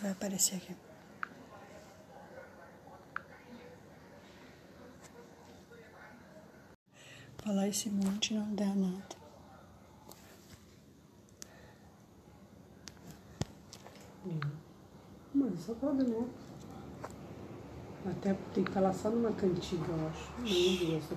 vai aparecer aqui. Falar esse monte não dá nada. Mas só pode não. Né? Até tem que falar só numa cantiga, eu acho. Não vi essa